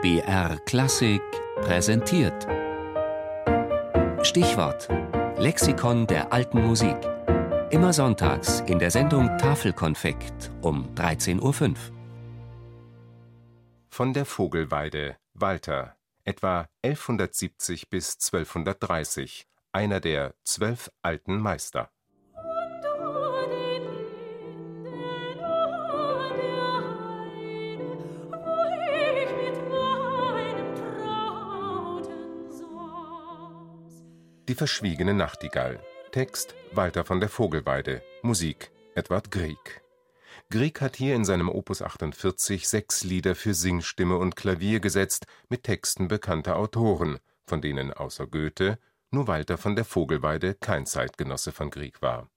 BR Klassik präsentiert. Stichwort: Lexikon der alten Musik. Immer sonntags in der Sendung Tafelkonfekt um 13.05 Uhr. Von der Vogelweide, Walter, etwa 1170 bis 1230, einer der zwölf alten Meister. Die verschwiegene Nachtigall. Text Walter von der Vogelweide. Musik Edward Grieg. Grieg hat hier in seinem Opus 48 sechs Lieder für Singstimme und Klavier gesetzt mit Texten bekannter Autoren, von denen außer Goethe nur Walter von der Vogelweide kein Zeitgenosse von Grieg war.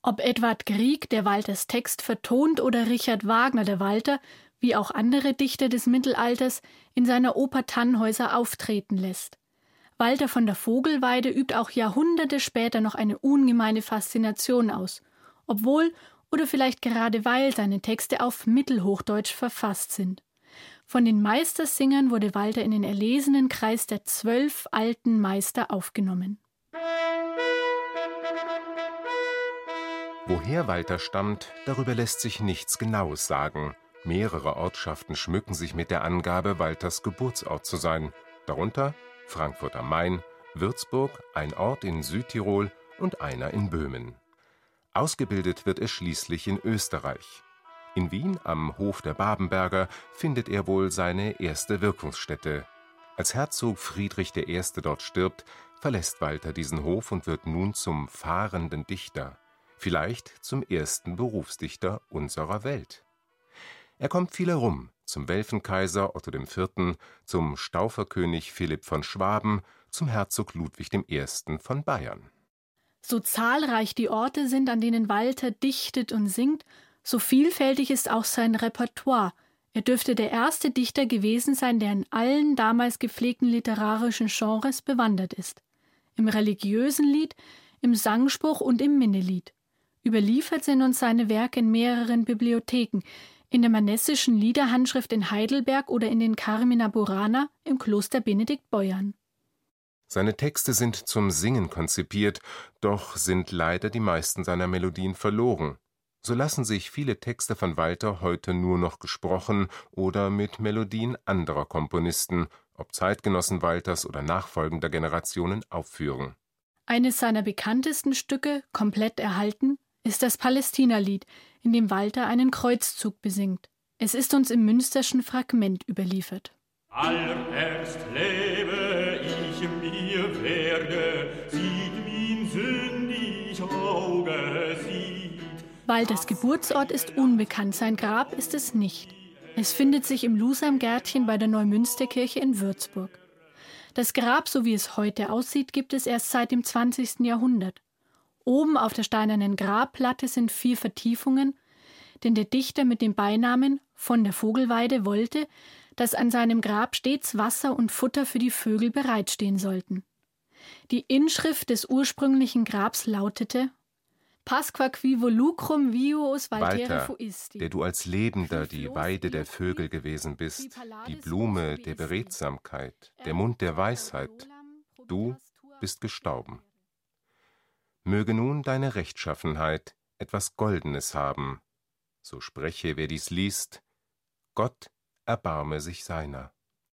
Ob Edward Grieg, der Walters Text vertont, oder Richard Wagner, der Walter, wie auch andere Dichter des Mittelalters, in seiner Oper Tannhäuser auftreten lässt. Walter von der Vogelweide übt auch Jahrhunderte später noch eine ungemeine Faszination aus, obwohl oder vielleicht gerade weil seine Texte auf Mittelhochdeutsch verfasst sind. Von den Meistersingern wurde Walter in den erlesenen Kreis der zwölf alten Meister aufgenommen. Woher Walter stammt, darüber lässt sich nichts Genaues sagen. Mehrere Ortschaften schmücken sich mit der Angabe, Walters Geburtsort zu sein, darunter Frankfurt am Main, Würzburg, ein Ort in Südtirol und einer in Böhmen. Ausgebildet wird er schließlich in Österreich. In Wien am Hof der Babenberger findet er wohl seine erste Wirkungsstätte. Als Herzog Friedrich I. dort stirbt, verlässt Walter diesen Hof und wird nun zum fahrenden Dichter, vielleicht zum ersten Berufsdichter unserer Welt. Er kommt viel herum, zum Welfenkaiser Otto IV., zum Stauferkönig Philipp von Schwaben, zum Herzog Ludwig I. von Bayern. So zahlreich die Orte sind, an denen Walter dichtet und singt, so vielfältig ist auch sein Repertoire. Er dürfte der erste Dichter gewesen sein, der in allen damals gepflegten literarischen Genres bewandert ist. Im religiösen Lied, im Sangspruch und im Minnelied. Überliefert sind uns seine Werke in mehreren Bibliotheken, in der manessischen Liederhandschrift in Heidelberg oder in den Carmina Burana im Kloster Benedikt Beuern. Seine Texte sind zum Singen konzipiert, doch sind leider die meisten seiner Melodien verloren. So lassen sich viele Texte von Walter heute nur noch gesprochen oder mit Melodien anderer Komponisten, ob Zeitgenossen Walters oder nachfolgender Generationen, aufführen. Eines seiner bekanntesten Stücke, komplett erhalten, ist das Palästina-Lied, in dem Walter einen Kreuzzug besingt. Es ist uns im Münsterschen Fragment überliefert. Allererst lebe ich mir werde, sieht min sündig Auge sieht. Walters Geburtsort ist unbekannt, sein Grab ist es nicht. Es findet sich im Lusam-Gärtchen bei der Neumünsterkirche in Würzburg. Das Grab, so wie es heute aussieht, gibt es erst seit dem 20. Jahrhundert. Oben auf der steinernen Grabplatte sind vier Vertiefungen, denn der Dichter mit dem Beinamen von der Vogelweide wollte, dass an seinem Grab stets Wasser und Futter für die Vögel bereitstehen sollten. Die Inschrift des ursprünglichen Grabs lautete Pasqua qui volucrum vius Walter, fuisti. der du als Lebender die Weide der Vögel gewesen bist, die Blume der Beredsamkeit, der Mund der Weisheit, du bist gestorben möge nun deine Rechtschaffenheit etwas Goldenes haben. So spreche, wer dies liest, Gott erbarme sich seiner.